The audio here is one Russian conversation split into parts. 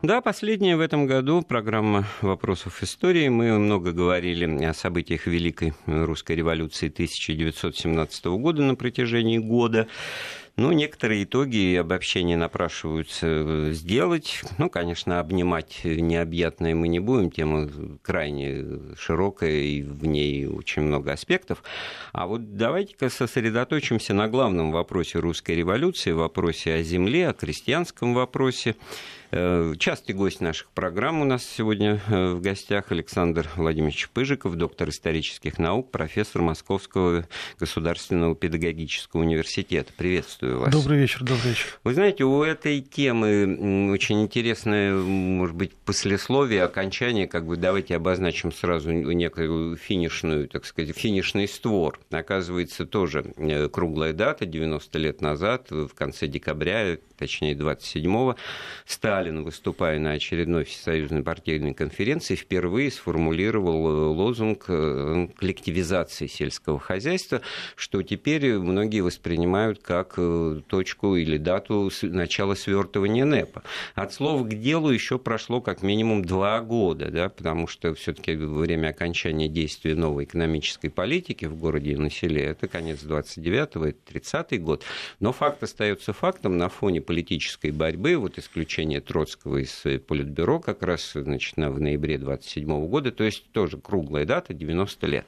Да, последняя в этом году программа «Вопросов истории». Мы много говорили о событиях Великой русской революции 1917 года на протяжении года. Ну, некоторые итоги и обобщения напрашиваются э, сделать. Ну, конечно, обнимать необъятное мы не будем, тема крайне широкая, и в ней очень много аспектов. А вот давайте-ка сосредоточимся на главном вопросе русской революции, вопросе о земле, о крестьянском вопросе. Э, частый гость наших программ у нас сегодня э, в гостях Александр Владимирович Пыжиков, доктор исторических наук, профессор Московского государственного педагогического университета. Приветствую вас. Добрый вечер, добрый вечер. Вы знаете, у этой темы очень интересное, может быть, послесловие, окончание, как бы давайте обозначим сразу некую финишную, так сказать, финишный створ. Оказывается, тоже э, круглая дата, 90 лет назад, в конце декабря, точнее 27-го, Сталин, выступая на очередной всесоюзной партийной конференции, впервые сформулировал э, лозунг э, коллективизации сельского хозяйства, что теперь многие воспринимают как э, точку или дату начала свертывания НЭПа. От слова к делу еще прошло как минимум два года, да, потому что все-таки время окончания действия новой экономической политики в городе и на селе это конец 29-го, это 30-й год. Но факт остается фактом на фоне политической борьбы, вот исключение Троцкого из Политбюро как раз значит, в ноябре 27 года, то есть тоже круглая дата, 90 лет.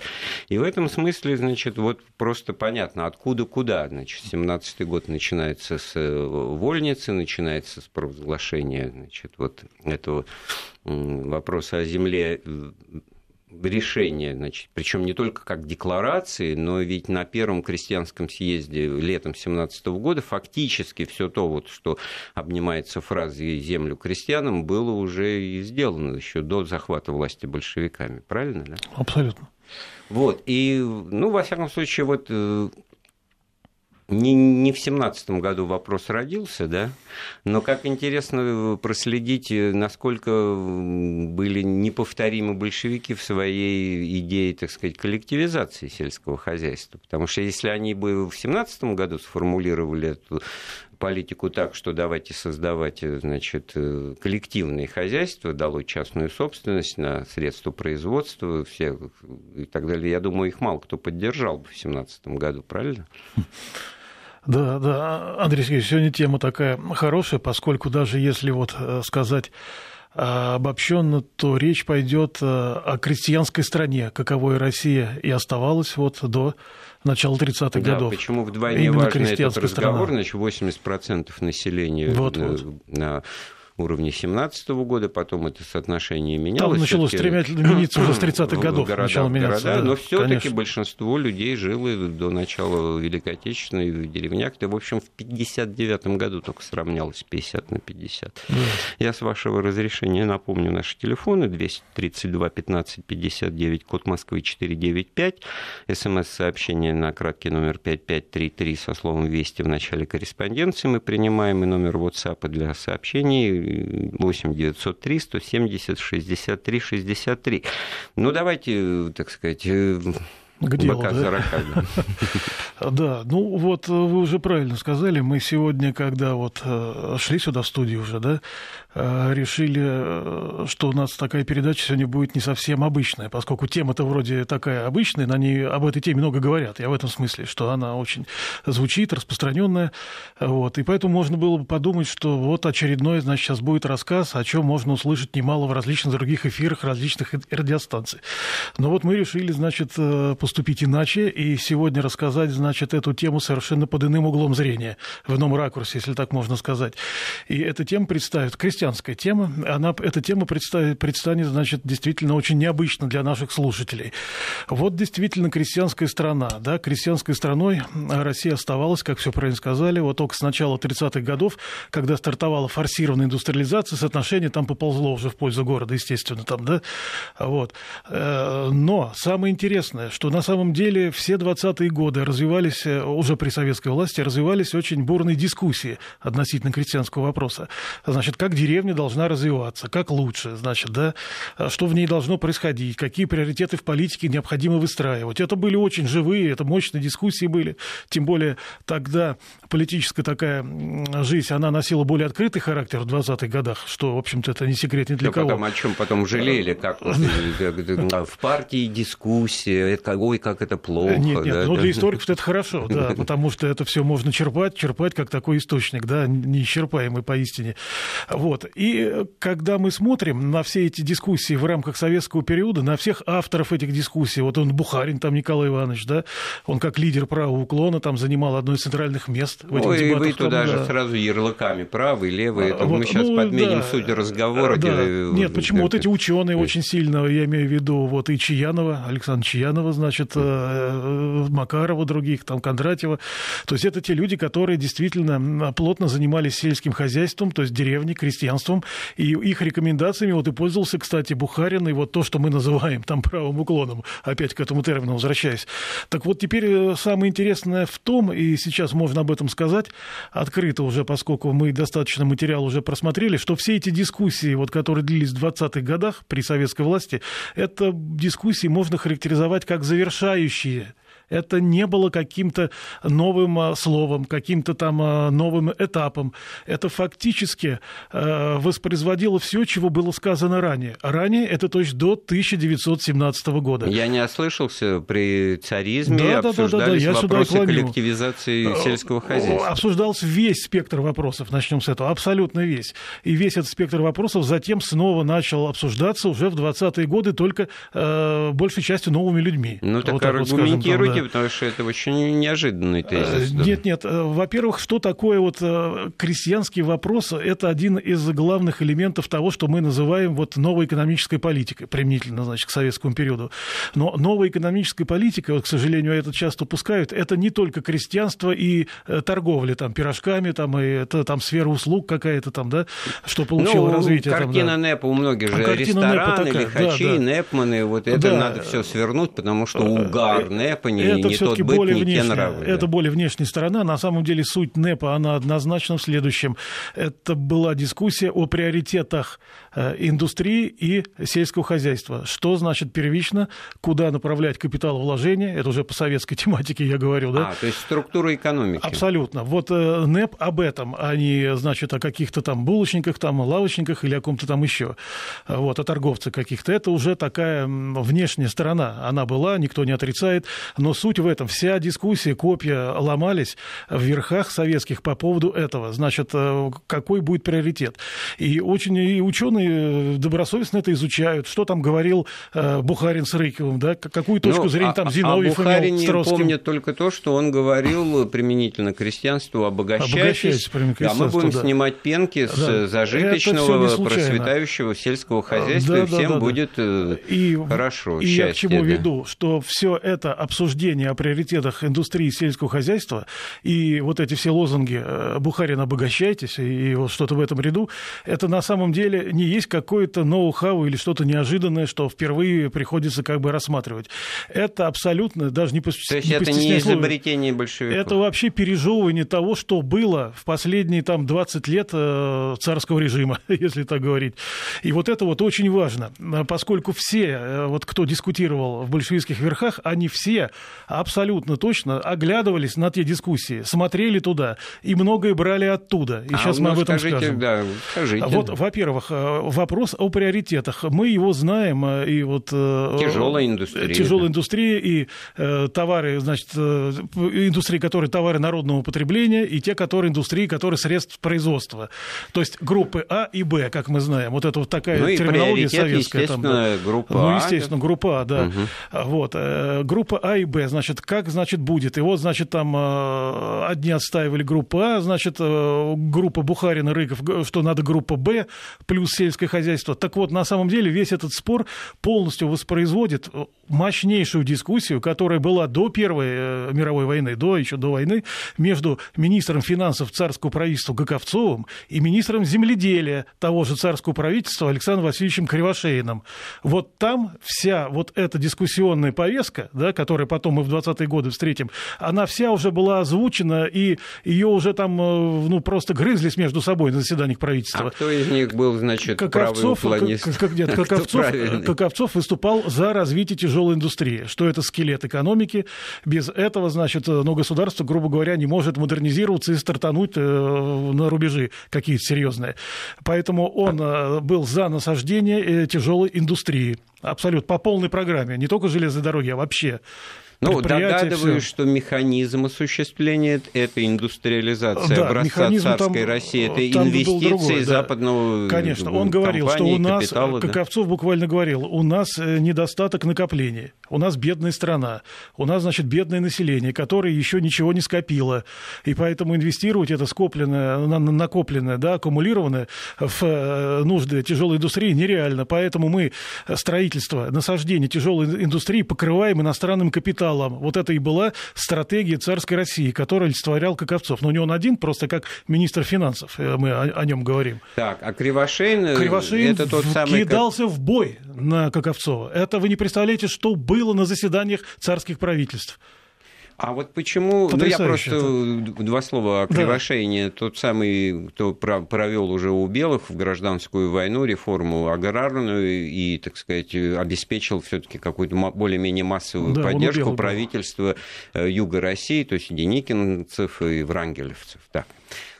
И в этом смысле, значит, вот просто понятно, откуда куда. Значит, 17 год начинается с э, вольницы, начинается с провозглашения значит, вот этого вопроса о земле решение, значит, причем не только как декларации, но ведь на первом крестьянском съезде летом 17 года фактически все то, вот, что обнимается фразой «землю крестьянам», было уже и сделано еще до захвата власти большевиками. Правильно, да? Абсолютно. Вот, и, ну, во всяком случае, вот э, не, не в семнадцатом году вопрос родился, да, но как интересно проследить, насколько были неповторимы большевики в своей идее, так сказать, коллективизации сельского хозяйства. Потому что если они бы в семнадцатом году сформулировали эту политику так, что давайте создавать значит, коллективные хозяйства, дало частную собственность на средства производства все, и так далее. Я думаю, их мало кто поддержал бы в 2017 году, правильно? Да, да, Андрей Сергеевич, сегодня тема такая хорошая, поскольку даже если вот э, сказать э, обобщенно, то речь пойдет э, о крестьянской стране, каковой Россия и оставалась вот до начала 30-х да, годов. почему вдвойне Именно важный этот разговор, страна. значит, 80% населения вот, на, вот. на уровне 2017 года, потом это соотношение менялось. Там началось стремительно меняться уже с 30-х годов. Города, начало меняться, города, да, но все-таки большинство людей жило до начала Великой Отечественной в деревнях. Это, в общем, в 59 году только сравнялось 50 на 50. Да. Я, с вашего разрешения, напомню наши телефоны 232 15 59, код Москвы 495, смс-сообщение на краткий номер 5533 со словом «Вести» в начале корреспонденции мы принимаем, и номер WhatsApp для сообщений 8 903 170 63 63. Ну, давайте, так сказать, э, к делу, да? да, ну вот э, вы уже правильно сказали, мы сегодня, когда вот э, шли сюда в студию уже, да, Э, решили, что у нас такая передача сегодня будет не совсем обычная, поскольку тема-то вроде такая обычная, на ней об этой теме много говорят. Я в этом смысле, что она очень звучит, распространенная. Вот, и поэтому можно было бы подумать, что вот очередной, значит, сейчас будет рассказ, о чем можно услышать немало в различных других эфирах различных радиостанций. Но вот мы решили, значит, поступить иначе и сегодня рассказать, значит, эту тему совершенно под иным углом зрения, в ином ракурсе, если так можно сказать. И эта тема представит христианская тема. Она, эта тема предстанет, предстанет, значит, действительно очень необычно для наших слушателей. Вот действительно крестьянская страна. Да, крестьянской страной Россия оставалась, как все правильно сказали, вот только с начала 30-х годов, когда стартовала форсированная индустриализация, соотношение там поползло уже в пользу города, естественно, там, да, вот. Э, но самое интересное, что на самом деле все 20-е годы развивались, э, уже при советской власти, развивались очень бурные дискуссии относительно крестьянского вопроса. Значит, как деревня должна развиваться, как лучше, значит, да, что в ней должно происходить, какие приоритеты в политике необходимо выстраивать. Это были очень живые, это мощные дискуссии были, тем более тогда политическая такая жизнь, она носила более открытый характер в 20-х годах, что, в общем-то, это не секрет ни для да кого. Потом о чем потом жалели, как в партии дискуссии, ой, как это плохо. Нет, нет, ну для историков это хорошо, да, потому что это все можно черпать, черпать как такой источник, да, неисчерпаемый поистине. Вот. И когда мы смотрим на все эти дискуссии в рамках советского периода, на всех авторов этих дискуссий, вот он Бухарин, там Николай Иванович, да, он как лидер правого уклона там занимал одно из центральных мест в этих Ой, дебатах. вы туда там, же да. сразу ярлыками правый, левый, это вот, мы сейчас ну, подменим да, суть разговора. Да. Где... Нет, почему? Вот эти ученые очень сильно, я имею в виду, вот и Чаянова, Александр Чаянова, значит, э, Макарова, других, там, Кондратьева. То есть это те люди, которые действительно плотно занимались сельским хозяйством, то есть деревней, крестьянством, и их рекомендациями вот и пользовался, кстати, Бухарин, и вот то, что мы называем там правым уклоном, опять к этому термину возвращаясь. Так вот теперь э, самое интересное в том, и сейчас можно об этом сказать открыто уже, поскольку мы достаточно материал уже просмотрели, что все эти дискуссии, вот, которые длились в 20-х годах при советской власти, это дискуссии можно характеризовать как завершающие это не было каким-то новым а, словом, каким-то там а, новым этапом. Это фактически э, воспроизводило все, чего было сказано ранее. Ранее это то есть до 1917 года. Я не ослышался, при царизме да, обсуждались да, да, да, я вопросы коллективизации э, сельского хозяйства. Обсуждался весь спектр вопросов, начнем с этого, абсолютно весь. И весь этот спектр вопросов затем снова начал обсуждаться уже в 20-е годы только э, большей частью новыми людьми. Ну так вот аргументируйте, вот, потому что это очень неожиданный тезис. Да. Нет, нет. Э, во-первых, что такое вот э, крестьянский вопрос? Это один из главных элементов того, что мы называем вот новой экономической политикой, применительно, значит, к советскому периоду. Но новая экономическая политика, вот, к сожалению, это часто упускают, это не только крестьянство и э, торговля там пирожками, там, и это там сфера услуг какая-то там, да, что получило ну, развитие. Картина там, да. НЭПа у многих же а рестораны, лихачи, да, да. НЭПманы, вот это да. надо все свернуть, потому что угар НЭПа не, это не тот быт, более не внешняя, те нравы. Это да. более внешняя сторона. На самом деле суть НЭПа, она однозначно в следующем. Это была дискуссия о приоритетах э, индустрии и сельского хозяйства. Что значит первично, куда направлять капиталовложения, это уже по советской тематике я говорю, да? А, то есть структура экономики. Абсолютно. Вот э, НЭП об этом, а не, значит, о каких-то там булочниках, там, лавочниках или о ком-то там еще, вот, о торговцах каких-то. Это уже такая внешняя сторона. Она была, никто не отрицает, но суть в этом. Вся дискуссия, копья ломались в верхах советских по поводу этого. Значит, э, какой будет приоритет. И очень и ученые добросовестно это изучают. Что там говорил э, Бухарин с Рыковым, да? Какую точку ну, зрения там а, Зиновьев а Бухарин имел с помнит только то, что он говорил применительно к крестьянству, обогащайтесь. Да, мы будем да. снимать пенки да. с зажиточного, процветающего сельского хозяйства, да, и всем да, да, будет да. И, хорошо, И счастье, я к чему да. веду, что все это обсуждение о приоритетах индустрии сельского хозяйства и вот эти все лозунги э, «Бухарин, обогащайтесь» и вот что-то в этом ряду, это на самом деле не есть какое-то ноу-хау или что-то неожиданное, что впервые приходится как бы рассматривать. Это абсолютно, даже не То есть не это не изобретение большевиков? Это вообще пережевывание того, что было в последние там 20 лет э, царского режима, если так говорить. И вот это вот очень важно, поскольку все, э, вот кто дискутировал в большевистских верхах, они все абсолютно точно оглядывались на те дискуссии, смотрели туда и многое брали оттуда. И а, сейчас мы об этом скажите, скажем. Да, скажите. Вот, во-первых, э, вопрос о приоритетах. Мы его знаем, э, и вот... Э, тяжелая индустрия. Тяжелая индустрия и э, товары, значит, э, индустрии, которые товары народного потребления, и те, которые индустрии, которые средств производства. То есть группы А и Б, как мы знаем. Вот это вот такая ну, терминология советская. Естественно, там, да. группа Ну, естественно, группа А, да. Угу. Вот. Группа А и Б Значит, как, значит, будет. И вот, значит, там э, одни отстаивали группу А, значит, э, группа Бухарина, Рыков, что надо группа Б плюс сельское хозяйство. Так вот, на самом деле весь этот спор полностью воспроизводит мощнейшую дискуссию, которая была до Первой мировой войны, до еще до войны, между министром финансов царского правительства Гаковцовым и министром земледелия того же царского правительства Александром Васильевичем Кривошеиным. Вот там вся вот эта дискуссионная повестка, да, которую потом мы в 20-е годы встретим, она вся уже была озвучена, и ее уже там э, ну, просто грызлись между собой на заседаниях правительства. А кто из них был, значит, Каковцов, правый как, как, нет, Каковцов, Каковцов выступал за развитие тяжелой индустрии, что это скелет экономики. Без этого, значит, ну, государство, грубо говоря, не может модернизироваться и стартануть э, на рубежи какие-то серьезные. Поэтому он был за насаждение тяжелой индустрии. Абсолютно, по полной программе. Не только железной дороги, а вообще. Ну, догадываюсь, все. что механизм осуществления – это индустриализация да, образца царской там, России, это там инвестиции другой, западного да. Конечно, он говорил, что у нас, капитала, Каковцов да? буквально говорил, у нас э, недостаток накопления, у нас бедная страна, у нас, значит, бедное население, которое еще ничего не скопило, и поэтому инвестировать это скопленное, накопленное, да, аккумулированное в э, нужды тяжелой индустрии нереально, поэтому мы строительство, насаждение тяжелой индустрии покрываем иностранным капиталом, капиталом. Вот это и была стратегия царской России, которую олицетворял Каковцов. Но не он один, просто как министр финансов, э, мы о, о нем говорим. Так, а Кривошеин, э, Кривошеин это тот самый... кидался в бой на Каковцова. Это вы не представляете, что было на заседаниях царских правительств. А вот почему... Ну, я просто это. два слова о Кривошейне. Да. Тот самый, кто провел уже у белых в гражданскую войну реформу аграрную и, так сказать, обеспечил все таки какую-то более-менее массовую да, поддержку правительства был. Э, Юга России, то есть деникинцев и врангелевцев. Так.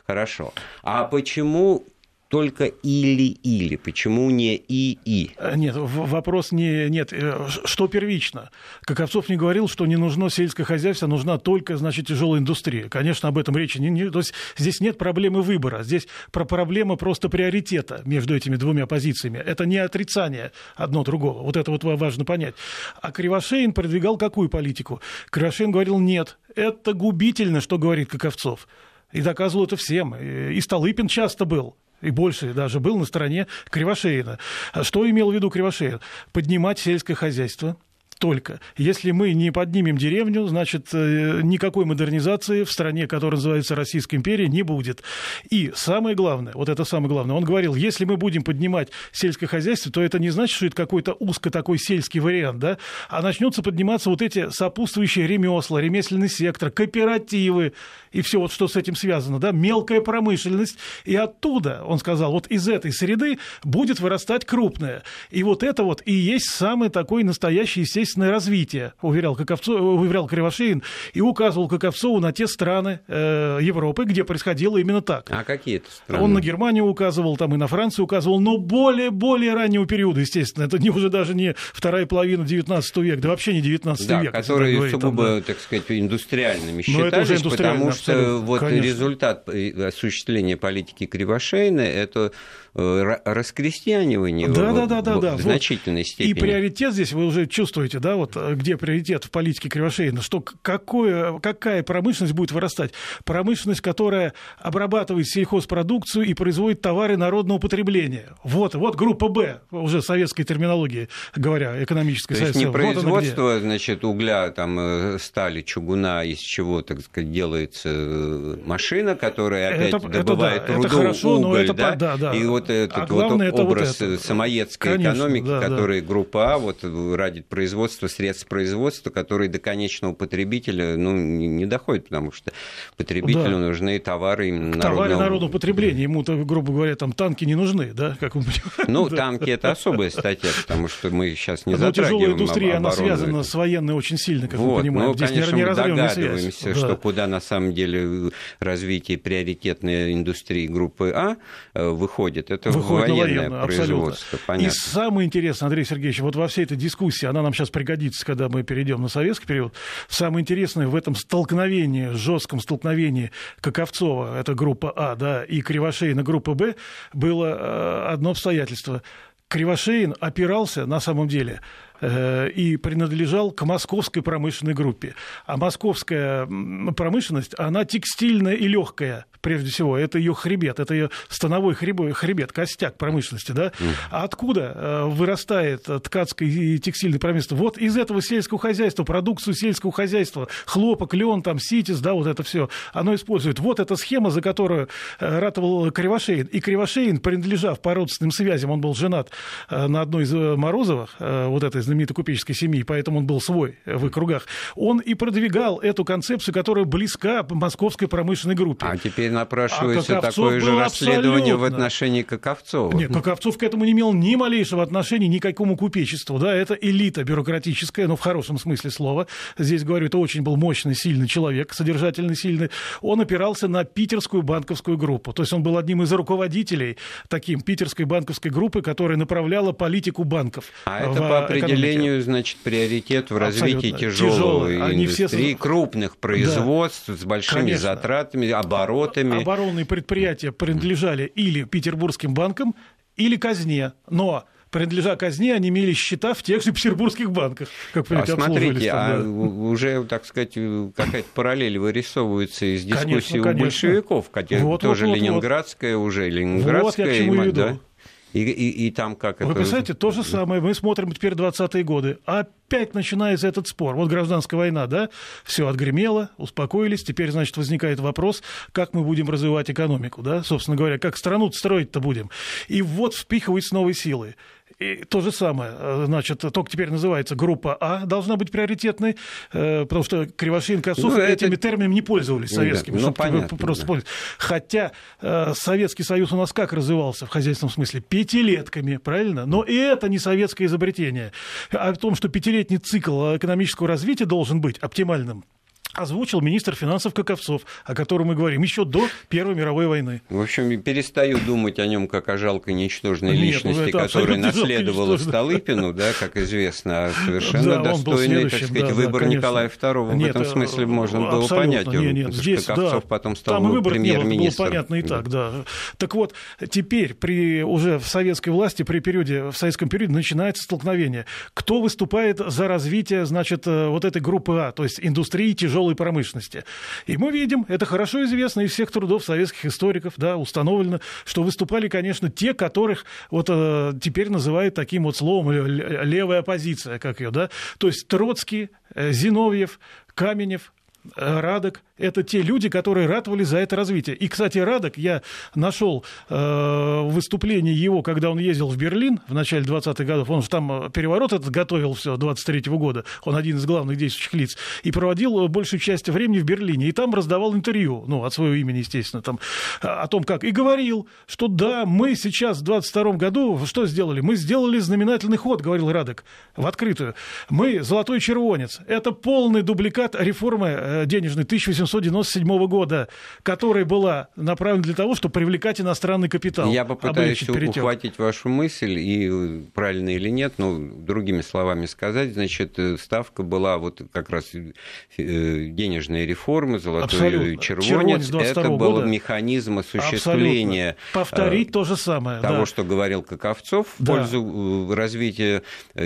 Хорошо. А почему только или-или. Почему не и-и? Э, нет, вопрос не... Нет, э, что первично? Каковцов не говорил, что не нужно сельское хозяйство, нужна только, значит, тяжелая индустрия. Конечно, об этом речи не... не то есть здесь нет проблемы выбора, здесь про проблема просто приоритета между этими двумя позициями. Это не отрицание одно другого. Вот это вот важно понять. А Кривошеин продвигал какую политику? Кривошеин говорил, нет, это губительно, что говорит Каковцов. И доказывал это всем. И Столыпин часто был и больше даже был на стороне Кривошеина. Что имел в виду Кривошеин? Поднимать сельское хозяйство – только. Если мы не поднимем деревню, значит, э, никакой модернизации в стране, которая называется Российской империей, не будет. И самое главное, вот это самое главное, он говорил, если мы будем поднимать сельское хозяйство, то это не значит, что это какой-то узко такой сельский вариант, да, а начнутся подниматься вот эти сопутствующие ремесла, ремесленный сектор, кооперативы и все вот, что с этим связано, да, мелкая промышленность. И оттуда, он сказал, вот из этой среды будет вырастать крупное. И вот это вот и есть самый такой настоящий, естественно, естественное развитие, уверял, Каковцов, уверял Кривошеин, и указывал Каковцову на те страны э, Европы, где происходило именно так. А какие это страны? Он на Германию указывал, там и на Францию указывал, но более-более раннего периода, естественно. Это не уже даже не вторая половина 19 века, да вообще не 19 да, век. которые говорит, сугубо, там, да. так сказать, индустриальными считались, потому что вот конечно. результат осуществления политики Кривошеина – это Э, раскрестьянивание да, в, да, да, да, да. в значительной степени. И приоритет здесь вы уже чувствуете, да, вот э, где приоритет в политике Кривошеина, что какое, какая промышленность будет вырастать? Промышленность, которая обрабатывает сельхозпродукцию и производит товары народного потребления. Вот, вот группа Б, уже советской терминологии говоря, экономической. То есть не производство, вот значит, угля, там, э, стали, чугуна, из чего, так сказать, делается машина, которая опять это, добывает это, да, руду, это хорошо, уголь, но это, да, да, да. И вот этот а вот образ вот это. самоедской Конечно, экономики, да, который да. группа А вот ради производства, средств производства, которые до конечного потребителя ну, не доходят, потому что потребителю да. нужны товары народного... Товары народного потребления. Ему-то, грубо говоря, там танки не нужны, да, как мы понимаем? Ну, танки – это особая статья, потому что мы сейчас не Но затрагиваем тяжелая индустрия, она связана с военной очень сильно, как вот, мы понимаем. Ну, Здесь конечно, не мы догадываемся, связь. что да. куда на самом деле развитие приоритетной индустрии группы А э, выходит это Выходит военное военное, производство, абсолютно. И самое интересное, Андрей Сергеевич, вот во всей этой дискуссии, она нам сейчас пригодится, когда мы перейдем на советский период, самое интересное в этом столкновении, жестком столкновении Каковцова, это группа А, да, и Кривошеина, группа Б, было э, одно обстоятельство. Кривошеин опирался, на самом деле, и принадлежал к московской промышленной группе. А московская промышленность, она текстильная и легкая прежде всего, это ее хребет, это ее становой хребет, хребет костяк промышленности, да? А откуда э, вырастает ткацкая и текстильная промышленность? Вот из этого сельского хозяйства, продукцию сельского хозяйства, хлопок, лен, там, ситис, да, вот это все, оно использует. Вот эта схема, за которую э, ратовал Кривошеин. И Кривошеин, принадлежав по родственным связям, он был женат э, на одной из Морозовых, вот этой знаменитой купеческой семьи, поэтому он был свой в их кругах. Он и продвигал эту концепцию, которая близка московской промышленной группе. А теперь напрашивается а такое же расследование абсолютно. в отношении Каковцова. Нет, Каковцов к этому не имел ни малейшего отношения, ни к какому купечеству. Да, это элита бюрократическая, но в хорошем смысле слова. Здесь, говорю, это очень был мощный, сильный человек, содержательный, сильный. Он опирался на питерскую банковскую группу. То есть он был одним из руководителей таким питерской банковской группы, которая направляла политику банков. А это по определению, экономике. значит, приоритет в развитии тяжелой индустрии, все... крупных производств да. с большими Конечно. затратами, оборотами. Оборонные предприятия принадлежали или петербургским банкам, или казне. Но принадлежа казне, они имели счета в тех же петербургских банках. Как, а смотрите, там, а уже, так сказать, какая-то параллель вырисовывается из дискуссии конечно, у большевиков, хотя вот, тоже вот, ленинградская вот. уже, ленинградская. Вот я к чему веду. Да? И, и, и там как Вы это... представляете, то же самое. Мы смотрим теперь 20-е годы. Опять начинается этот спор. Вот гражданская война, да? Все отгремело, успокоились. Теперь, значит, возникает вопрос, как мы будем развивать экономику, да? Собственно говоря, как страну строить-то будем. И вот впихиваются новые силы. И то же самое, э, значит, только теперь называется группа А, должна быть приоритетной, э, потому что Кривошеин, Косов ну, этими это... терминами не пользовались советскими. Ну, понятно, просто да. Хотя э, Советский Союз у нас как развивался в хозяйственном смысле? Пятилетками, правильно? Но и это не советское изобретение. О том, что пятилетний цикл экономического развития должен быть оптимальным, озвучил министр финансов Каковцов, о котором мы говорим, еще до Первой мировой войны. В общем, перестаю думать о нем как о жалкой ничтожной Нет, ну, личности, которая наследовала Столыпину, да, как известно, а совершенно да, достойный, так сказать, да, выбор да, Николая II. Нет, в этом смысле можно было понять. Нет, нет, здесь, Каковцов да, потом стал там премьер-министром. Было понятно и так, да. Так вот, теперь при, уже в советской власти, при периоде, в советском периоде начинается столкновение. Кто выступает за развитие, значит, э, вот этой группы А, то есть индустрии тяжелой тяжелой промышленности. И мы видим, это хорошо известно из всех трудов советских историков, да, установлено, что выступали, конечно, те, которых вот э, теперь называют таким вот словом левая оппозиция, как ее, да, то есть Троцкий, э, Зиновьев, Каменев, э, Радок, это те люди, которые ратовали за это развитие. И, кстати, Радок, я нашел э, выступление его, когда он ездил в Берлин в начале 20-х годов, он же там э, переворот этот готовил все 23-го года, он один из главных действующих лиц, и проводил большую часть времени в Берлине, и там раздавал интервью, ну, от своего имени, естественно, там, о том, как, и говорил, что да, мы сейчас в 22 году что сделали? Мы сделали знаменательный ход, говорил Радок, в открытую. Мы золотой червонец. Это полный дубликат реформы э, денежной 1800 1997 года, которая была направлена для того, чтобы привлекать иностранный капитал. Я попытаюсь ухватить вашу мысль, и правильно или нет, но другими словами сказать, значит, ставка была вот как раз э, денежные реформы, золотой Абсолютно. червонец, это был года. механизм осуществления Абсолютно. Повторить э, то же самое. Того, да. что говорил Каковцов в да. пользу э, развития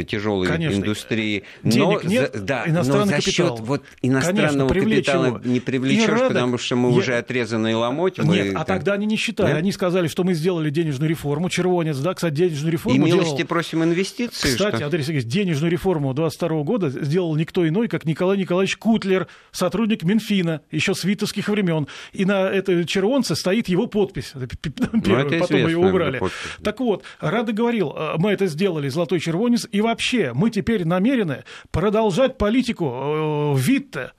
тяжелой индустрии. Денег но, нет, за, да, но за счет вот иностранного Конечно, капитала его. не привлечешь, Радок, потому что мы я... уже отрезанные ломоть. Мы... Нет, а тогда они не считали. Нет? Они сказали, что мы сделали денежную реформу. Червонец, да, кстати, денежную реформу И милости делал... просим инвестиции. Кстати, что? Андрей Сергеевич, денежную реформу 22 года сделал никто иной, как Николай Николаевич Кутлер, сотрудник Минфина, еще с витовских времен. И на этой червонце стоит его подпись. Ну, Первый, потом мы его убрали. Так вот, Рада говорил, «А, мы это сделали, золотой червонец, и вообще мы теперь намерены продолжать политику э, Витте,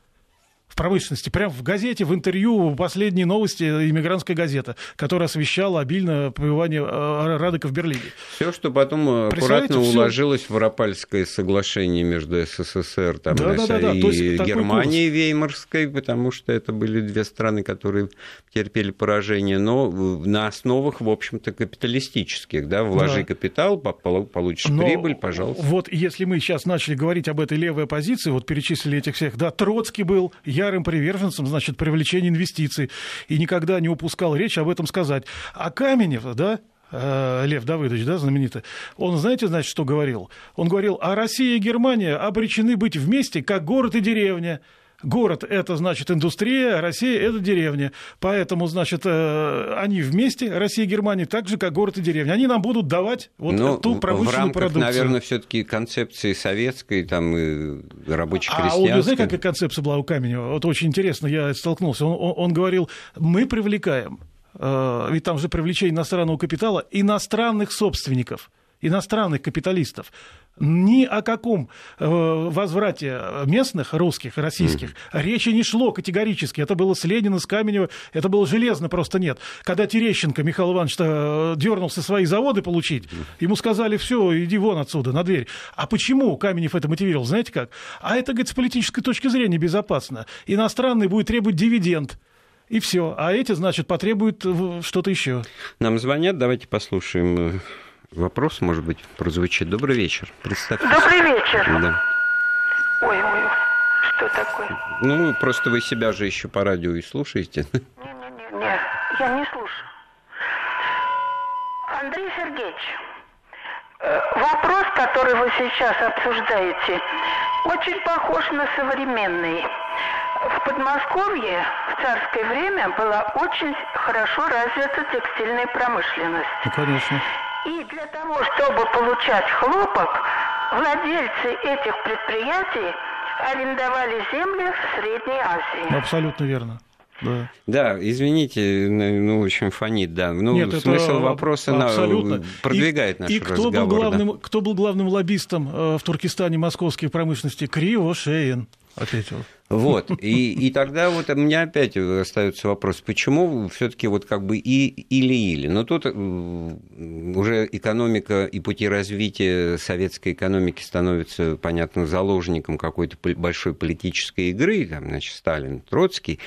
промышленности. Прямо в газете, в интервью, последние новости «Иммигрантская газета», которая освещала обильно пребывание э, Радека в Берлине. Все, что потом э, аккуратно всё... уложилось в Рапальское соглашение между СССР там, да, да, да, да. и Германией Веймарской, потому что это были две страны, которые терпели поражение, но на основах, в общем-то, капиталистических. Да? Вложи да. капитал, получишь но прибыль, пожалуйста. Вот если мы сейчас начали говорить об этой левой оппозиции, вот перечислили этих всех, да, Троцкий был, я ярым приверженцем, значит, привлечения инвестиций и никогда не упускал речь об этом сказать. А Каменев, да, э, Лев Давыдович, да, знаменитый, он, знаете, значит, что говорил? Он говорил, а Россия и Германия обречены быть вместе, как город и деревня. Город – это, значит, индустрия, а Россия – это деревня. Поэтому, значит, э, они вместе, Россия и Германия, так же, как город и деревня. Они нам будут давать вот Но ту промышленную в рамках, продукцию. наверное, все таки концепции советской, там, и рабоче-крестьянской. А он, знаете, какая концепция была у Каменева? Вот очень интересно, я столкнулся. Он, он, он говорил, мы привлекаем, э, ведь там же привлечение иностранного капитала, иностранных собственников – иностранных капиталистов. Ни о каком э, возврате месных, русских, российских, mm. речи не шло категорически. Это было с Ленина, с Каменева, это было железно просто нет. Когда Терещенко, Михаил Иванович, э, дернулся свои заводы получить, ему сказали, все, иди вон отсюда, на дверь. А почему Каменев это мотивировал, знаете как? А это, говорит, с политической точки зрения безопасно. Иностранный будет требовать дивиденд. И все. А эти, значит, потребуют э, что-то еще. Нам звонят, давайте послушаем вопрос, может быть, прозвучит. Добрый вечер. Представьте. Добрый вечер. Да. Ой, ой, что такое? Ну, просто вы себя же еще по радио и слушаете. Не-не-не, не, я не слушаю. Андрей Сергеевич, э, вопрос, который вы сейчас обсуждаете, очень похож на современный. В Подмосковье в царское время была очень хорошо развита текстильная промышленность. Ну, конечно. И для того, чтобы получать хлопок, владельцы этих предприятий арендовали земли в Средней Азии. Абсолютно верно. Да. да, извините, ну, очень фонит, да. Ну, Нет, смысл это вопроса абсолютно. продвигает и, наш и кто разговор. Был главным, да. Кто был главным лоббистом э, в Туркестане московской промышленности? Кривошеин ответил. Вот, и, и тогда вот у меня опять остается вопрос, почему все-таки вот как бы и или-или. Но тут уже экономика и пути развития советской экономики становятся, понятно, заложником какой-то большой политической игры, там, значит, Сталин, Троцкий,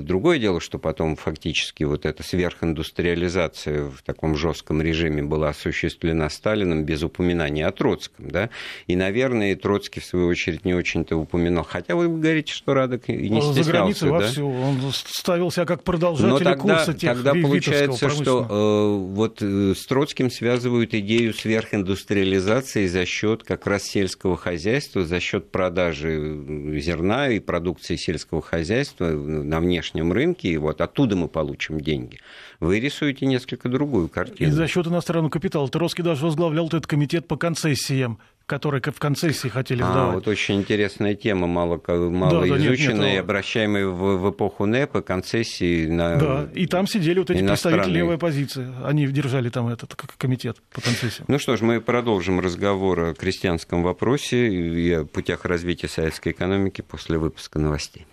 Другое дело, что потом фактически вот эта сверхиндустриализация в таком жестком режиме была осуществлена Сталином без упоминания о Троцком. Да? И, наверное, Троцкий, в свою очередь, не очень-то упоминал. Хотя вы говорите, что Радок и не стеснялся. За да? вовсю. Он ставил себя как продолжатель Но тогда, курса тех Тогда получается, что э, вот э, с Троцким связывают идею сверхиндустриализации за счет как раз сельского хозяйства, за счет продажи зерна и продукции сельского хозяйства на внешнем рынке, и вот оттуда мы получим деньги. Вы рисуете несколько другую картину. И за счет иностранного капитала. Троцкий даже возглавлял этот комитет по концессиям которые в концессии хотели сдавать. А, вот очень интересная тема, мало, мало да, изученная, да, нет, нет, обращаемая в, в эпоху НЭПа, концессии на Да, и там сидели вот эти представители левой оппозиции. Они держали там этот комитет по концессиям. Ну что ж, мы продолжим разговор о крестьянском вопросе и о путях развития советской экономики после выпуска новостей.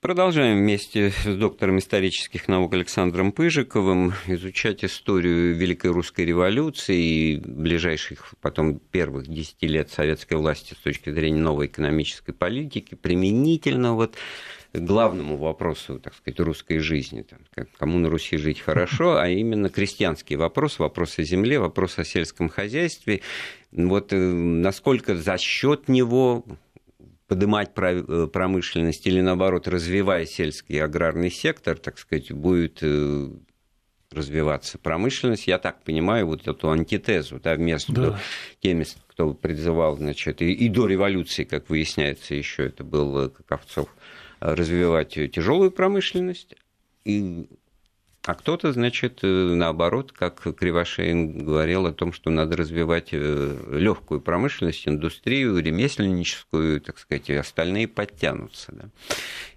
Продолжаем вместе с доктором исторических наук Александром Пыжиковым изучать историю Великой Русской революции и ближайших потом первых десяти лет советской власти с точки зрения новой экономической политики, применительно вот к главному вопросу, так сказать, русской жизни, там, кому на Руси жить хорошо, а именно крестьянский вопрос, вопрос о земле, вопрос о сельском хозяйстве. Вот э, насколько за счет него поднимать э, промышленность или, наоборот, развивая сельский и аграрный сектор, так сказать, будет э, развиваться промышленность. Я так понимаю вот эту антитезу да, между да. теми, кто призывал, значит, и, и до революции, как выясняется, еще это был Ковцов, развивать тяжелую промышленность, и а кто-то, значит, э, наоборот, как Кривошеин говорил о том, что надо развивать э, легкую промышленность, индустрию, ремесленническую, так сказать, и остальные подтянутся. Да.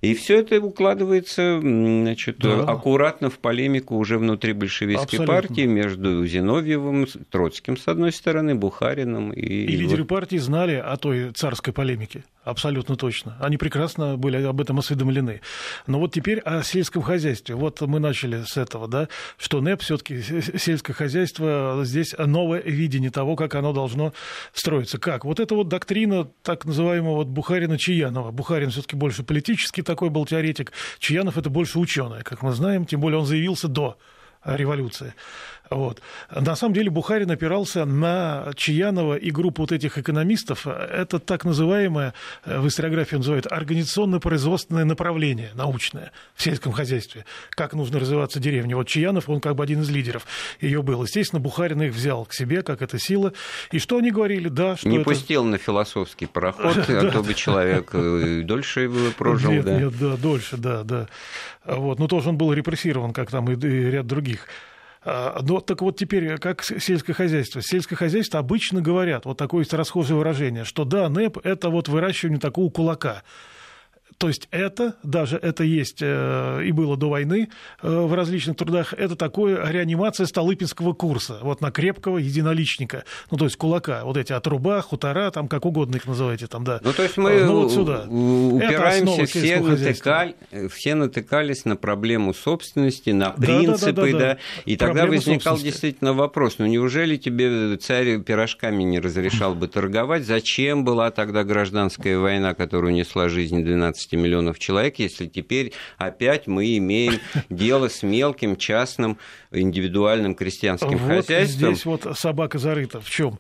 И все это укладывается значит, да. аккуратно в полемику уже внутри большевистской Абсолютно. партии между Зиновьевым, Троцким, с одной стороны, Бухариным. И, и лидеры вот... партии знали о той царской полемике. Абсолютно точно. Они прекрасно были об этом осведомлены. Но вот теперь о сельском хозяйстве. Вот мы начали с этого, да, что НЭП все-таки сельское хозяйство здесь новое видение того, как оно должно строиться. Как? Вот эта вот доктрина так называемого вот Бухарина-Чаянова. Бухарин все-таки больше политический такой был теоретик. Чаянов это больше ученый, как мы знаем, тем более он заявился до революции. Вот. На самом деле Бухарин опирался на Чаянова и группу вот этих экономистов. Это так называемое, в историографии называют, организационно-производственное направление научное в сельском хозяйстве. Как нужно развиваться деревне. Вот Чаянов, он как бы один из лидеров ее был. Естественно, Бухарин их взял к себе, как эта сила. И что они говорили? Да, что Не это... пустил на философский пароход, а то бы человек э, дольше прожил. Нет, нет, да, дольше, да, да. Вот. Но тоже он был репрессирован, как там и ряд других. А, ну, так вот теперь, как сельское хозяйство? Сельское хозяйство обычно говорят, вот такое есть расхожее выражение, что да, НЭП – это вот выращивание такого кулака. То есть это, даже это есть э, и было до войны э, в различных трудах, это такое реанимация Столыпинского курса, вот на крепкого единоличника, ну то есть кулака, вот эти отруба, хутора, там как угодно их называете, там, да. Ну то есть мы ну, вот сюда. упираемся, все, натыкали, все натыкались на проблему собственности, на принципы, да, да, да, да, да. и тогда возникал действительно вопрос, ну неужели тебе царь пирожками не разрешал бы торговать, зачем была тогда гражданская война, которая унесла жизнь 12 15 миллионов человек, если теперь опять мы имеем дело с мелким частным индивидуальным крестьянским вот хозяйством. Здесь вот собака зарыта. В чем?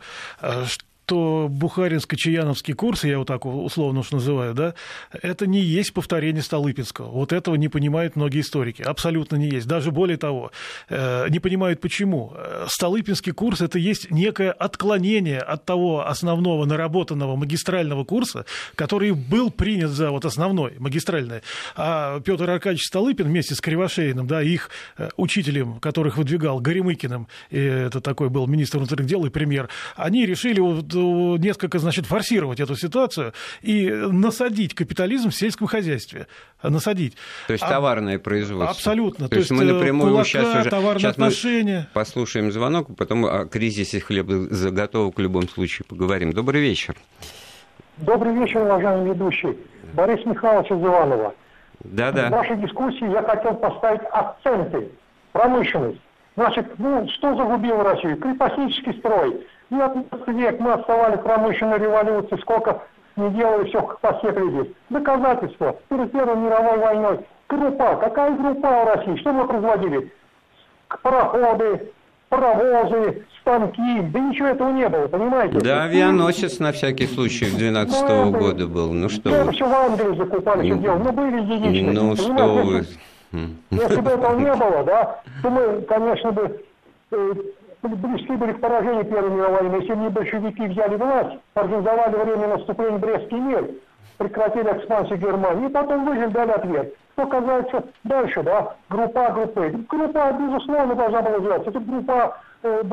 Что Бухаринско-Чаяновский курс, я его так условно уж называю, да, это не есть повторение Столыпинского. Вот этого не понимают многие историки. Абсолютно не есть. Даже более того, э, не понимают почему. Столыпинский курс – это есть некое отклонение от того основного наработанного магистрального курса, который был принят за вот основной, магистральный. А Петр Аркадьевич Столыпин вместе с Кривошеиным, да, их э, учителем, которых выдвигал Горемыкиным, и это такой был министр внутренних дел и премьер, они решили вот несколько, значит, форсировать эту ситуацию и насадить капитализм в сельском хозяйстве. Насадить. То есть а, товарное производство. Абсолютно. То, То есть, мы э, напрямую кулака, сейчас уже... товарные сейчас отношения. послушаем звонок, потом о кризисе хлебозаготовок в любом случае поговорим. Добрый вечер. Добрый вечер, уважаемый ведущий. Борис Михайлович из Иванова. Да-да. В вашей дискуссии я хотел поставить акценты. Промышленность. Значит, ну, что загубило Россию? Крепостнический строй. 19 век мы отставали промышленной революции, сколько не делали, все по здесь. Доказательства. Перед Первой мировой войной. Группа. Какая группа у России? Что мы производили? Пароходы, паровозы, станки. Да ничего этого не было, понимаете? Да, авианосец на всякий случай в 12 -го ну, года был. Ну что вы. все в Англии закупали, что делали. Ну были единичные. Ну что вы. Если бы этого не было, да, то мы, конечно бы, близки были к поражению Первой мировой войны. Если не большевики взяли власть, организовали время наступления Брестский мир, прекратили экспансию Германии, и потом выжили, дали ответ. Что касается дальше, да, группа группы. Группа, безусловно, должна была развиваться. Это группа э,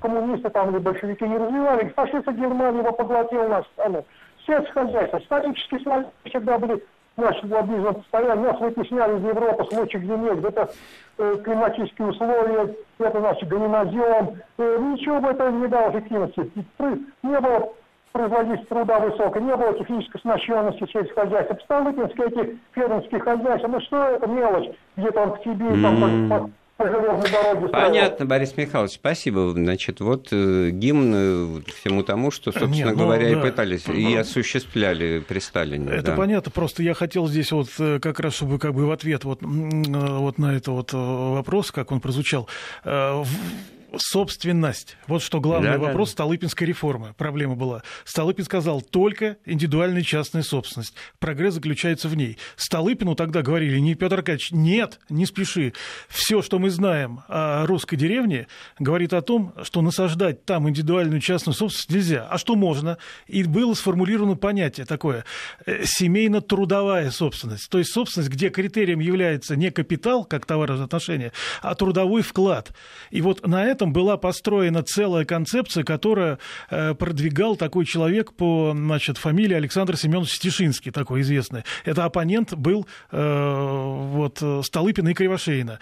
коммунисты там или большевики не развивали. Фашисты Германии его поглотила нашу страну. Сельскохозяйство, исторические слои всегда были наши лоббизм постоянно, нас вытесняли из Европы с лучших земель, это э, климатические условия, это значит ганинозем, э, ничего бы это не дало эффективности. Не было производительность труда высокой, не было технической оснащенности сельскохозяйства. Столыпинские эти фермерские хозяйства, ну что это мелочь, где-то он в Сибири, Понятно, Борис Михайлович, спасибо. Значит, вот э, гимн э, всему тому, что, собственно Нет, ну, говоря, да. и пытались, и ну, осуществляли при Сталине. Это да. понятно, просто я хотел здесь вот э, как раз, чтобы как бы в ответ вот, вот на это вот вопрос, как он прозвучал, собственность. Вот что главный да, вопрос да. Столыпинской реформы. Проблема была. Столыпин сказал, только индивидуальная частная собственность. Прогресс заключается в ней. Столыпину тогда говорили, не Петр Аркадьевич, нет, не спеши. Все, что мы знаем о русской деревне, говорит о том, что насаждать там индивидуальную частную собственность нельзя. А что можно? И было сформулировано понятие такое э, семейно-трудовая собственность. То есть собственность, где критерием является не капитал, как товароотношение, а трудовой вклад. И вот на это этом была построена целая концепция, которая э, продвигал такой человек по значит, фамилии Александр Семенович Стешинский, такой известный. Это оппонент был э, вот, Столыпина и Кривошеина.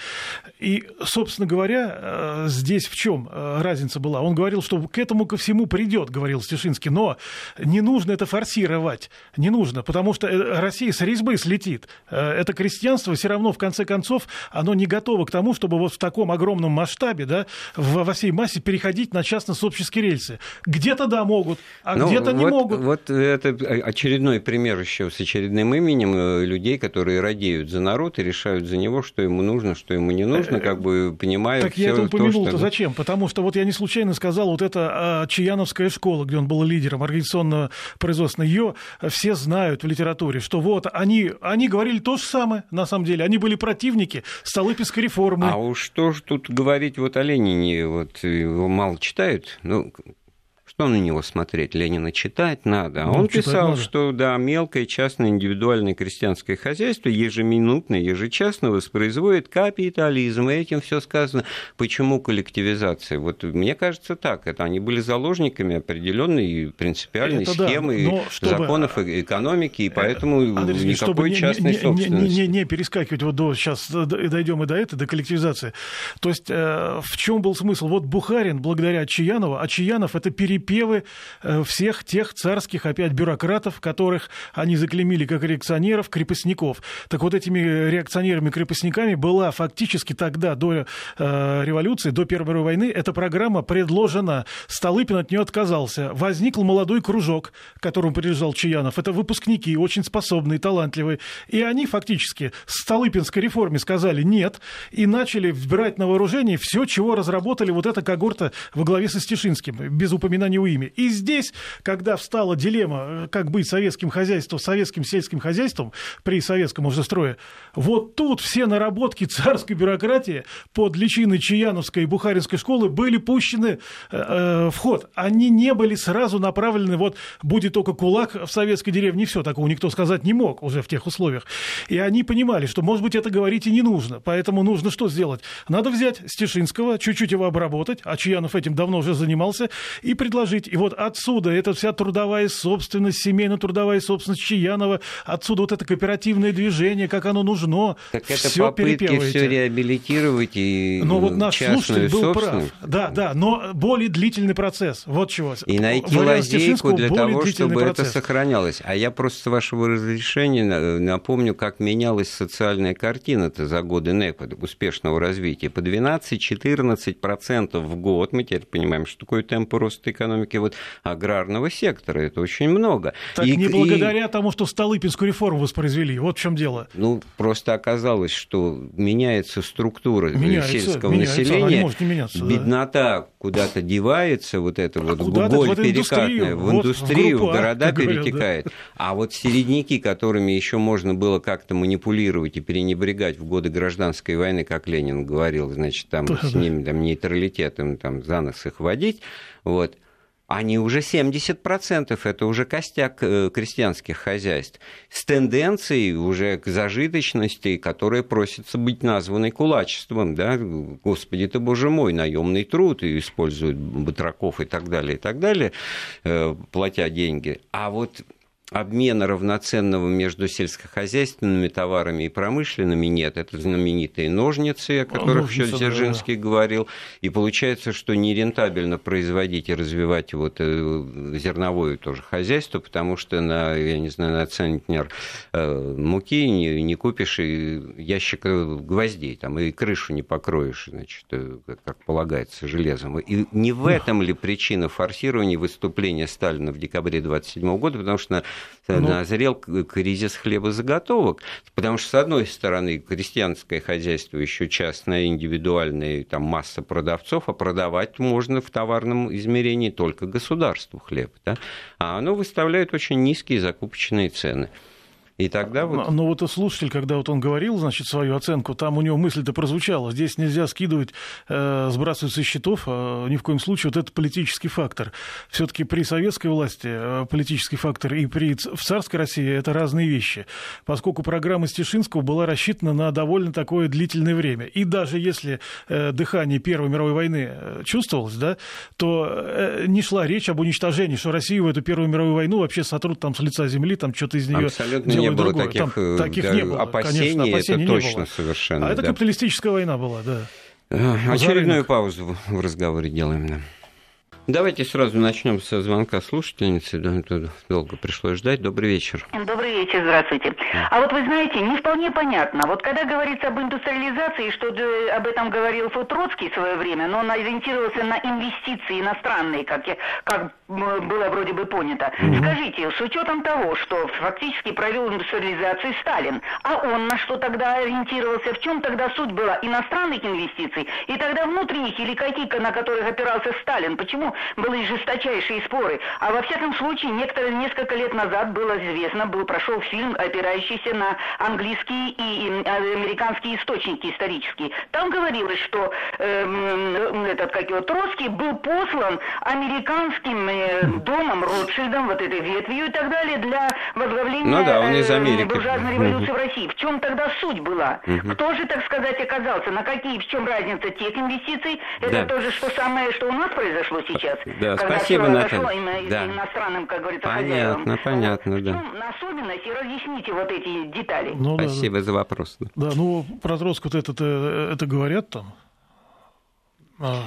И, собственно говоря, э, здесь в чем разница была? Он говорил, что к этому ко всему придет, говорил Стешинский, но не нужно это форсировать, не нужно, потому что Россия с резьбы слетит. Это крестьянство все равно, в конце концов, оно не готово к тому, чтобы вот в таком огромном масштабе, да, во всей массе переходить на частно-собческие рельсы. Где-то да, могут, а ну, где-то вот, не могут. Вот это очередной пример еще с очередным именем э, людей, которые радеют за народ и решают за него, что ему нужно, что ему не нужно, как бы понимают Так я это упомянул-то что... зачем? Потому что вот я не случайно сказал, вот это а, Чаяновская школа, где он был лидером организационного производства, ее все знают в литературе, что вот они, они говорили то же самое, на самом деле. Они были противники Столыпинской реформы. А уж что ж тут говорить вот о Ленине, вот его мало читают, ну, него смотреть? Ленина читать надо. А ну, он писал, надо. что да, мелкое частное индивидуальное крестьянское хозяйство ежеминутно, ежечасно воспроизводит капитализм. И этим все сказано. Почему коллективизация? Вот мне кажется так. Это они были заложниками определенной принципиальной это схемы да, чтобы... законов экономики, и поэтому Андрей, никакой чтобы частной не, собственности. Не, не, не перескакивать вот до сейчас дойдем и до этого, до коллективизации. То есть э, в чем был смысл? Вот Бухарин благодаря Чаянову, а Чаянов это перепись припевы э, всех тех царских опять бюрократов, которых они заклемили как реакционеров, крепостников. Так вот этими реакционерами-крепостниками была фактически тогда, до э, революции, до Первой мировой войны, эта программа предложена. Столыпин от нее отказался. Возникл молодой кружок, которому принадлежал Чаянов. Это выпускники, очень способные, талантливые. И они фактически Столыпинской реформе сказали «нет» и начали брать на вооружение все, чего разработали вот эта когорта во главе со Стешинским, без упоминания его имя. И здесь, когда встала дилемма, э, как быть советским хозяйством, советским сельским хозяйством при советском уже строе, вот тут все наработки царской бюрократии под личиной Чаяновской и Бухаринской школы были пущены э, э, в ход. Они не были сразу направлены, вот будет только кулак в советской деревне, все, такого никто сказать не мог уже в тех условиях. И они понимали, что, может быть, это говорить и не нужно. Поэтому нужно что сделать? Надо взять Стешинского, чуть-чуть его обработать, а Чаянов этим давно уже занимался, и предложить жить. И вот отсюда эта вся трудовая собственность, семейно-трудовая собственность Чаянова, отсюда вот это кооперативное движение, как оно нужно. Так это все попытки все реабилитировать и Но вот наш слушатель был прав. Да, да, но более длительный процесс. Вот чего. И найти лазейку для того, чтобы процесс. это сохранялось. А я просто с вашего разрешения напомню, как менялась социальная картина-то за годы НЭПа, успешного развития. По 12-14% в год, мы теперь понимаем, что такое темп роста экономики, экономики вот аграрного сектора. Это очень много. Так и, не благодаря и... тому, что Столыпинскую реформу воспроизвели. Вот в чем дело. Ну, просто оказалось, что меняется структура меняется, сельского меняется, населения. может не меняться, беднота да. куда-то девается, вот вот а боль вот перекатная, в вот индустрию, в, в города перетекает. да. А вот середняки, которыми еще можно было как-то манипулировать и пренебрегать в годы гражданской войны, как Ленин говорил, значит, там да, с ними там, нейтралитетом там, за нос их водить, вот, они уже 70%, это уже костяк э, крестьянских хозяйств, с тенденцией уже к зажиточности, которая просится быть названной кулачеством, да, господи ты, боже мой, наемный труд, и используют батраков и так далее, и так далее, э, платя деньги. А вот обмена равноценного между сельскохозяйственными товарами и промышленными нет. Это знаменитые ножницы, о которых еще Дзержинский да. говорил. И получается, что нерентабельно производить и развивать вот э, зерновое тоже хозяйство, потому что на, я не знаю, на центнер э, муки не, не купишь и ящика гвоздей, там, и крышу не покроешь, значит, э, как полагается, железом. И не в этом ли причина форсирования выступления Сталина в декабре 27 года, потому что ну, назрел кризис хлебозаготовок. Потому что, с одной стороны, крестьянское хозяйство еще частное, индивидуальное, там масса продавцов, а продавать можно в товарном измерении только государству хлеб. Да? А оно выставляет очень низкие закупочные цены. И тогда вот... Но, но вот слушатель, когда вот он говорил, значит, свою оценку, там у него мысль-то прозвучала. Здесь нельзя скидывать, э, сбрасывать со счетов, э, ни в коем случае, вот этот политический фактор. все таки при советской власти э, политический фактор и при, в царской России это разные вещи. Поскольку программа Стешинского была рассчитана на довольно такое длительное время. И даже если э, дыхание Первой мировой войны э, чувствовалось, да, то э, не шла речь об уничтожении, что Россию в эту Первую мировую войну вообще сотрут там с лица земли, там что-то из нее Абсолютно не было другое. таких, Там, э, таких да, не было, опасений, конечно, опасений это точно было. совершенно. А это да. капиталистическая война была, да. Очередную паузу в разговоре делаем. Да. Давайте сразу начнем со звонка слушательницы. Долго пришлось ждать. Добрый вечер. Добрый вечер, здравствуйте. А вот вы знаете, не вполне понятно. Вот когда говорится об индустриализации, что об этом говорил Троцкий в свое время, но он ориентировался на инвестиции иностранные, как, как было вроде бы понято. Mm-hmm. Скажите, с учетом того, что фактически провел индустриализацию Сталин, а он на что тогда ориентировался, в чем тогда суть была иностранных инвестиций, и тогда внутренних или каких, на которых опирался Сталин, почему были жесточайшие споры. А во всяком случае, некоторые, несколько лет назад было известно, был, прошел фильм, опирающийся на английские и американские источники исторические. Там говорилось, что э, этот, как его, Троцкий был послан американским э, домом, Ротшильдом, вот этой ветвью и так далее, для возглавления ну да, он из Америки. э, буржуазной революции в России. В чем тогда суть была? Кто же, так сказать, оказался? На какие, в чем разница тех инвестиций? Это да. то же, что самое, что у нас произошло сейчас сейчас. Да, когда спасибо, все Наталья. да. иностранным, как говорится, Понятно, хозяевам. понятно, вот, да. Ну, особенности разъясните вот эти детали. Ну, спасибо да, за вопрос. Да, ну, про Троцкого это, это, это говорят там,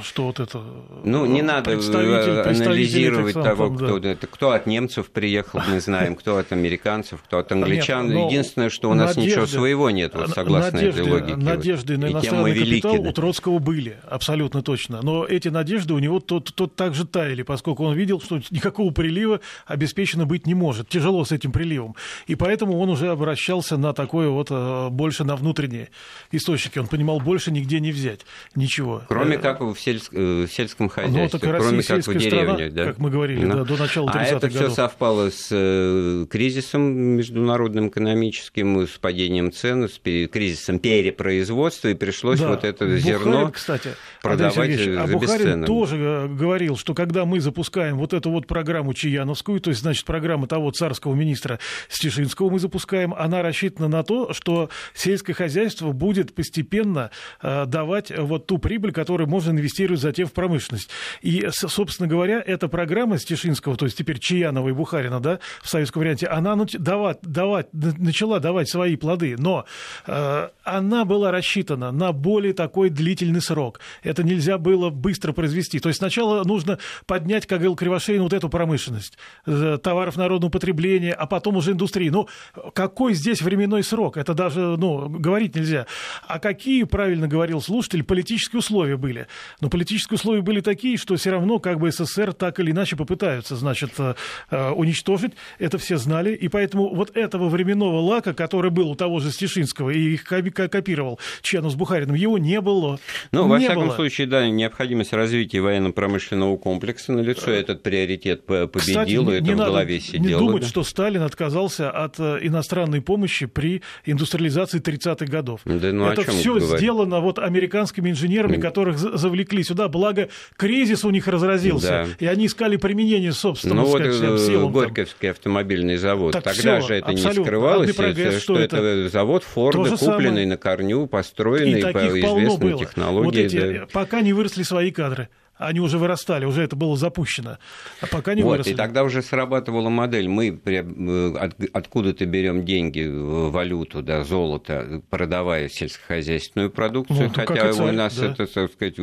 что вот это? Ну, не надо анализировать того, кто, да. это, кто от немцев приехал, мы знаем, кто от американцев, кто от англичан. Нет, Единственное, что у нас надежды, ничего своего нет, вот, согласно надежды, этой логике. Надежды на иностранный капитал велики, да. у Троцкого были, абсолютно точно. Но эти надежды у него тот, тот также таяли, поскольку он видел, что никакого прилива обеспечено быть не может. Тяжело с этим приливом. И поэтому он уже обращался на такое вот э, больше на внутренние источники. Он понимал, больше нигде не взять ничего. Кроме э, как в, сельск, э, в сельском хозяйстве, ну, кроме как в деревне. Да? Как мы говорили, ну. да, до начала 30-х А это все совпало с э, кризисом международным экономическим, с падением цен, с кризисом перепроизводства, и пришлось да. вот это Бухарин, зерно кстати, продавать за а Бухарин тоже э, говорил, что когда мы запускаем вот эту вот программу Чаяновскую, то есть, значит, программу того царского министра Стешинского мы запускаем, она рассчитана на то, что сельское хозяйство будет постепенно давать вот ту прибыль, которую можно инвестируют затем в промышленность. И, собственно говоря, эта программа Стешинского, то есть теперь Чаянова и Бухарина, да, в советском варианте, она давать, давать, начала давать свои плоды, но э, она была рассчитана на более такой длительный срок. Это нельзя было быстро произвести. То есть сначала нужно поднять, как говорил Кривошеин, вот эту промышленность, э, товаров народного потребления, а потом уже индустрии. Ну, какой здесь временной срок? Это даже, ну, говорить нельзя. А какие, правильно говорил слушатель, политические условия были? Но политические условия были такие, что все равно как бы СССР так или иначе попытаются, значит, э, э, уничтожить. Это все знали. И поэтому вот этого временного лака, который был у того же Стешинского и их копировал Чену с Бухариным, его не было. Ну, во всяком было. случае, да, необходимость развития военно-промышленного комплекса на лицо. Этот приоритет победил, Кстати, не, это не в надо голове сидело. Не думать, да? что Сталин отказался от э, иностранной помощи при индустриализации 30-х годов. Да, ну, это все сделано вот американскими инженерами, которых завлекли сюда, благо кризис у них разразился, да. и они искали применение собственного, ну, сказать, вот, э, силам. Горьковский там. автомобильный завод, так тогда все, же это абсолютно. не скрывалось, прогресс, что, что это завод Форда, купленный на корню, построенный и по известной технологии. Вот эти, да. Пока не выросли свои кадры они уже вырастали, уже это было запущено, а пока не вот, выросли. И тогда уже срабатывала модель. Мы э, от, откуда-то берем деньги, валюту, да, золото, продавая сельскохозяйственную продукцию, ну, хотя у нас да. это, так сказать,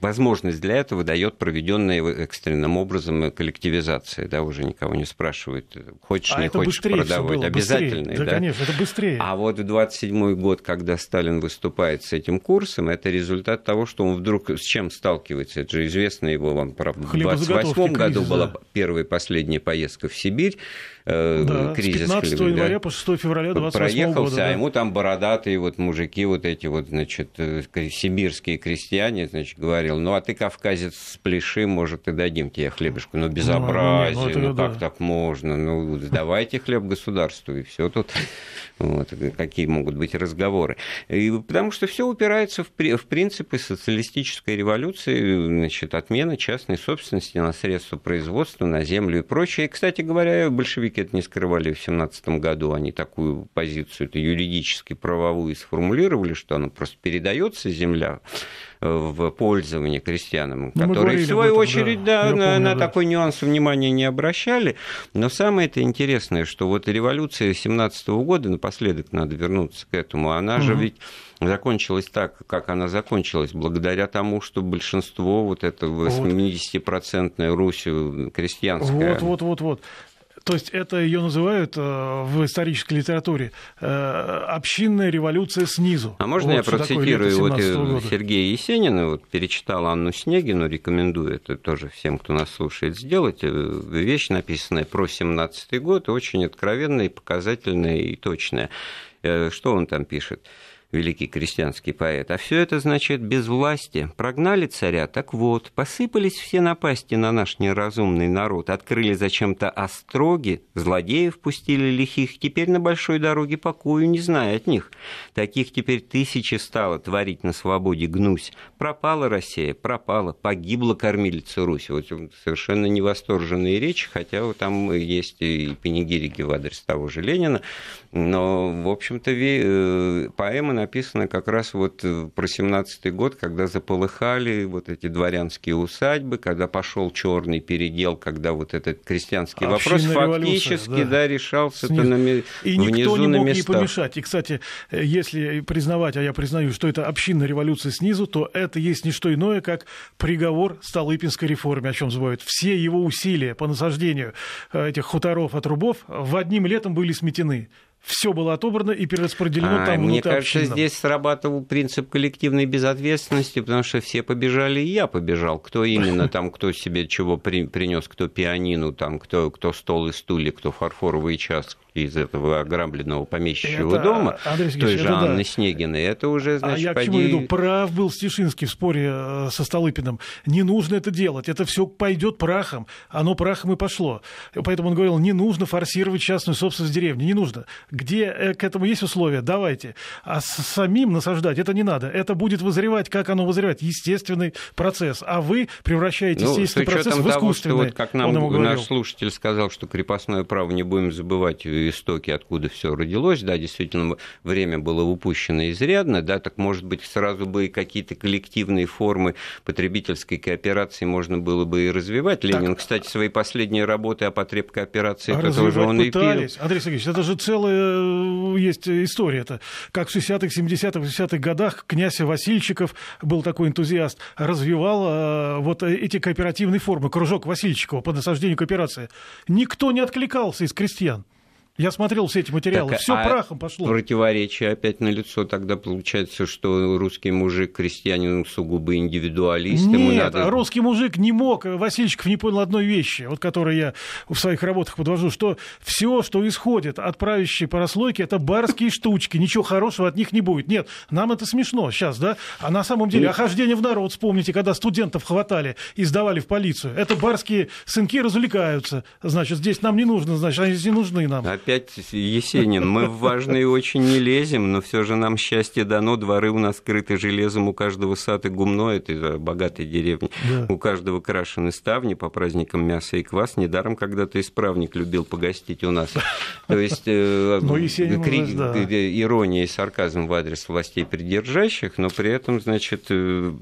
возможность для этого дает проведенная экстренным образом коллективизация, да, уже никого не спрашивают, хочешь, а не хочешь продавать, обязательно. Да, да, конечно, это быстрее. А вот в 27 год, когда Сталин выступает с этим курсом, это результат того, что он вдруг с чем сталкивается. Это же известно его вам, правда, в 28 году кризис, была да. первая и последняя поездка в Сибирь, э, да, кризис. С 15 хлеб, января да, по 6 февраля 28 Проехался, года. Да. а ему там бородатые вот мужики, вот эти вот, значит, э, сибирские крестьяне, значит, говорил, ну, а ты, кавказец, спляши, может, и дадим тебе хлебушку. Ну, безобразие, ну, ну, ну как да. так можно? Ну, давайте хлеб государству, и все тут. Вот, какие могут быть разговоры. И, потому что все упирается в, в принципы социалистической революции, значит, отмена частной собственности на средства производства, на землю и прочее. И, кстати говоря, большевики это не скрывали в 17 году, они такую позицию, это юридически правовую сформулировали, что она просто передается земля в пользование крестьянам, ну, которые, в свою этом, очередь, да, да на, помню, на да. такой нюанс внимания не обращали. Но самое это интересное, что вот революция 17 года, напоследок надо вернуться к этому, она угу. же ведь закончилась так, как она закончилась, благодаря тому, что большинство вот это 80-процентное Русью крестьянское... Вот, вот, вот, вот. То есть это ее называют э, в исторической литературе э, общинная революция снизу. А можно вот я процитирую вот э, Сергея Есенина, вот перечитал Анну Снегину, рекомендую это тоже всем, кто нас слушает, сделать. Вещь, написанная про 17 год, очень откровенная, показательная и точная. Что он там пишет? Великий крестьянский поэт. А все это значит без власти. Прогнали царя, так вот, посыпались все напасти на наш неразумный народ, открыли зачем-то остроги, злодеев пустили лихих, теперь на большой дороге покою не зная от них. Таких теперь тысячи стало творить на свободе гнусь. Пропала Россия, пропала, погибла кормилица Русь. Вот совершенно невосторженные речи, хотя вот там есть и пенигириги в адрес того же Ленина, но, в общем-то, э, поэма написана как раз вот э, про 17-й год, когда заполыхали вот эти дворянские усадьбы, когда пошел черный передел, когда вот этот крестьянский вопрос фактически да. Да, решался на, И внизу никто не мог ей помешать. И, кстати, э, если признавать, а я признаю, что это общинная революция снизу, то это есть не что иное, как приговор Столыпинской реформе, о чем забывают. Все его усилия по насаждению этих хуторов от рубов в одним летом были сметены все было отобрано и перераспределено а, там Мне кажется, здесь срабатывал принцип коллективной безответственности, потому что все побежали, и я побежал. Кто именно там, кто себе чего при, принес, кто пианину, там, кто, кто стол и стулья, кто фарфоровый час из этого ограбленного помещичьего это, дома, Андрей той же Анны да. Снегиной, это уже, значит, А я поди... к чему веду? Прав был Стешинский в споре э, со Столыпиным. Не нужно это делать, это все пойдет прахом. Оно прахом и пошло. Поэтому он говорил, не нужно форсировать частную собственность деревни, не нужно. Где э, к этому есть условия, давайте. А самим насаждать это не надо. Это будет вызревать, как оно вызревает. Естественный процесс. А вы превращаете ну, естественный процесс в искусственный. Того, что вот, как нам наш слушатель сказал, что крепостное право не будем забывать истоки, откуда все родилось, да, действительно, время было упущено изрядно, да, так, может быть, сразу бы и какие-то коллективные формы потребительской кооперации можно было бы и развивать. Ленин, так, кстати, свои последние работы о потреб кооперации, а тоже он пытались. и пил. Андрей Сергеевич, это же целая э, есть история. Это как в 60-х, 70-х, 80-х годах князь Васильчиков был такой энтузиаст, развивал э, вот эти кооперативные формы, кружок Васильчикова по насаждению кооперации. Никто не откликался из крестьян. Я смотрел все эти материалы, все а прахом пошло. Противоречие опять на лицо. Тогда получается, что русский мужик, крестьянин сугубо индивидуалист. Нет, ему надо... русский мужик не мог, Васильчиков не понял одной вещи, вот которую я в своих работах подвожу, что все, что исходит от правящей прослойки, это барские штучки, ничего хорошего от них не будет. Нет, нам это смешно сейчас, да? А на самом деле, охождение в народ, вспомните, когда студентов хватали и сдавали в полицию. Это барские сынки развлекаются. Значит, здесь нам не нужно, значит, они здесь не нужны нам опять Есенин. Мы в важные очень не лезем, но все же нам счастье дано. Дворы у нас скрыты железом, у каждого сад и гумно, это богатой деревни. Да. У каждого крашены ставни по праздникам мясо и квас. Недаром когда-то исправник любил погостить у нас. То есть э, ирония и сарказм в адрес властей придержащих, но при этом, значит, э,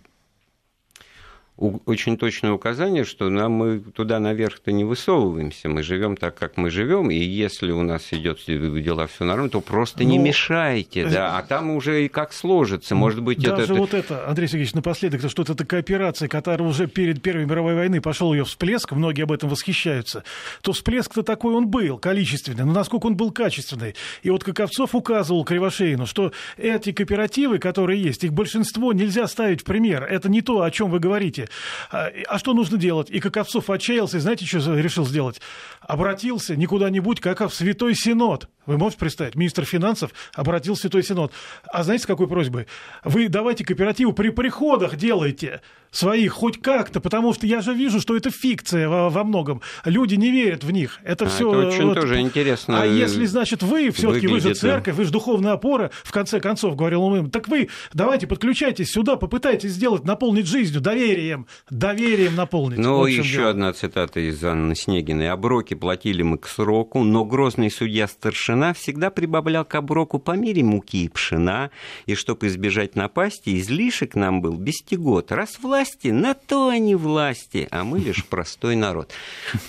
очень точное указание, что нам мы туда наверх-то не высовываемся, мы живем так, как мы живем, и если у нас идет дела все нормально, то просто ну, не мешайте, да, а там уже и как сложится, может быть даже это... вот это, Андрей Сергеевич, напоследок, что это кооперация, которая уже перед Первой мировой войной пошел ее всплеск, многие об этом восхищаются, то всплеск-то такой он был, количественный, но насколько он был качественный. И вот Каковцов указывал Кривошеину, что эти кооперативы, которые есть, их большинство нельзя ставить в пример, это не то, о чем вы говорите. А, а что нужно делать? И Каковцов отчаялся, и знаете, что решил сделать? Обратился не куда-нибудь, как в Святой Синод. Вы можете представить? Министр финансов обратился в Святой Синод. А знаете, с какой просьбой? Вы давайте кооперативу при приходах делайте своих хоть как-то, потому что я же вижу, что это фикция во, во многом. Люди не верят в них. Это а, все. Это очень вот, тоже интересно. А если, значит, вы все-таки вы же церковь, вы же духовная опора, в конце концов, говорил он им, так вы давайте подключайтесь сюда, попытайтесь сделать, наполнить жизнью, доверием, доверием наполнить. Ну, вот еще дело. одна цитата из Анны Снегиной. Оброки платили мы к сроку, но грозный судья старшина всегда прибавлял к оброку по мере муки и пшена, и чтобы избежать напасти, излишек нам был бестигот. Раз власти, на то они власти, а мы лишь простой народ.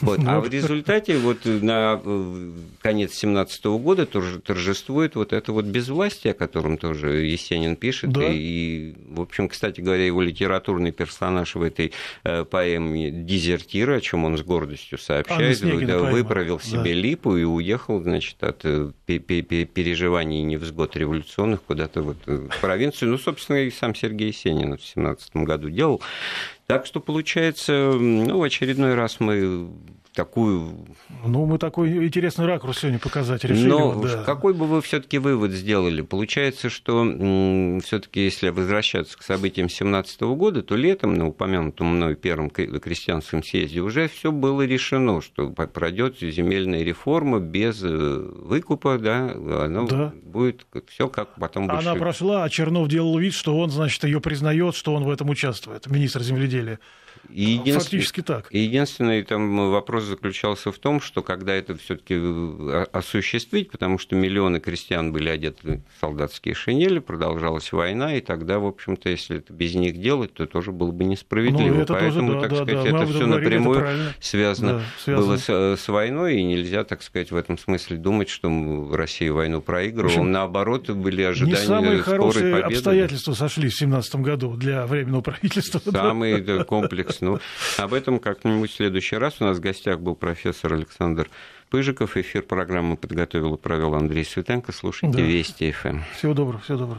Вот. А в результате вот на э, конец 17 года тоже торжествует вот это вот безвластие, о котором тоже Есенин пишет. Да. И, в общем, кстати говоря, его литературный персонаж в этой э, поэме «Дезертир», о чем он с гордостью сообщает, да, выправил себе да. липу и уехал, значит, от э, переживаний и невзгод революционных куда-то вот в провинцию. Ну, собственно, и сам Сергей Есенин в 17 году делал. Так что получается, ну, в очередной раз мы такую... Ну, мы такой интересный ракурс сегодня показать решили. Но вот, да. какой бы вы все таки вывод сделали? Получается, что все таки если возвращаться к событиям 17 года, то летом на упомянутом мной первом крестьянском съезде уже все было решено, что пройдет земельная реформа без э, выкупа, да, оно да. будет все как потом Она больше... прошла, а Чернов делал вид, что он, значит, ее признает, что он в этом участвует, министр земледелия. Един... Фактически так. Единственный там вопрос заключался в том, что когда это все-таки э, осуществить, потому что миллионы крестьян были одеты в солдатские шинели, продолжалась война, и тогда, в общем-то, если это без них делать, то тоже было бы несправедливо. Ну, Поэтому, тоже, да, так да, сказать, да, это все напрямую это связано, да, связано было с, э, с войной, и нельзя, так сказать, в этом смысле думать, что Россия войну проигрывала. Общем, Наоборот, были ожидания не самые хорошие победы. обстоятельства сошли в 17 году для временного правительства. Самый да. Комплекс ну, об этом как-нибудь в следующий раз. У нас в гостях был профессор Александр Пыжиков. Эфир программы подготовил и провел Андрей Светенко. Слушайте да. Вести ФМ. Всего доброго, всего доброго.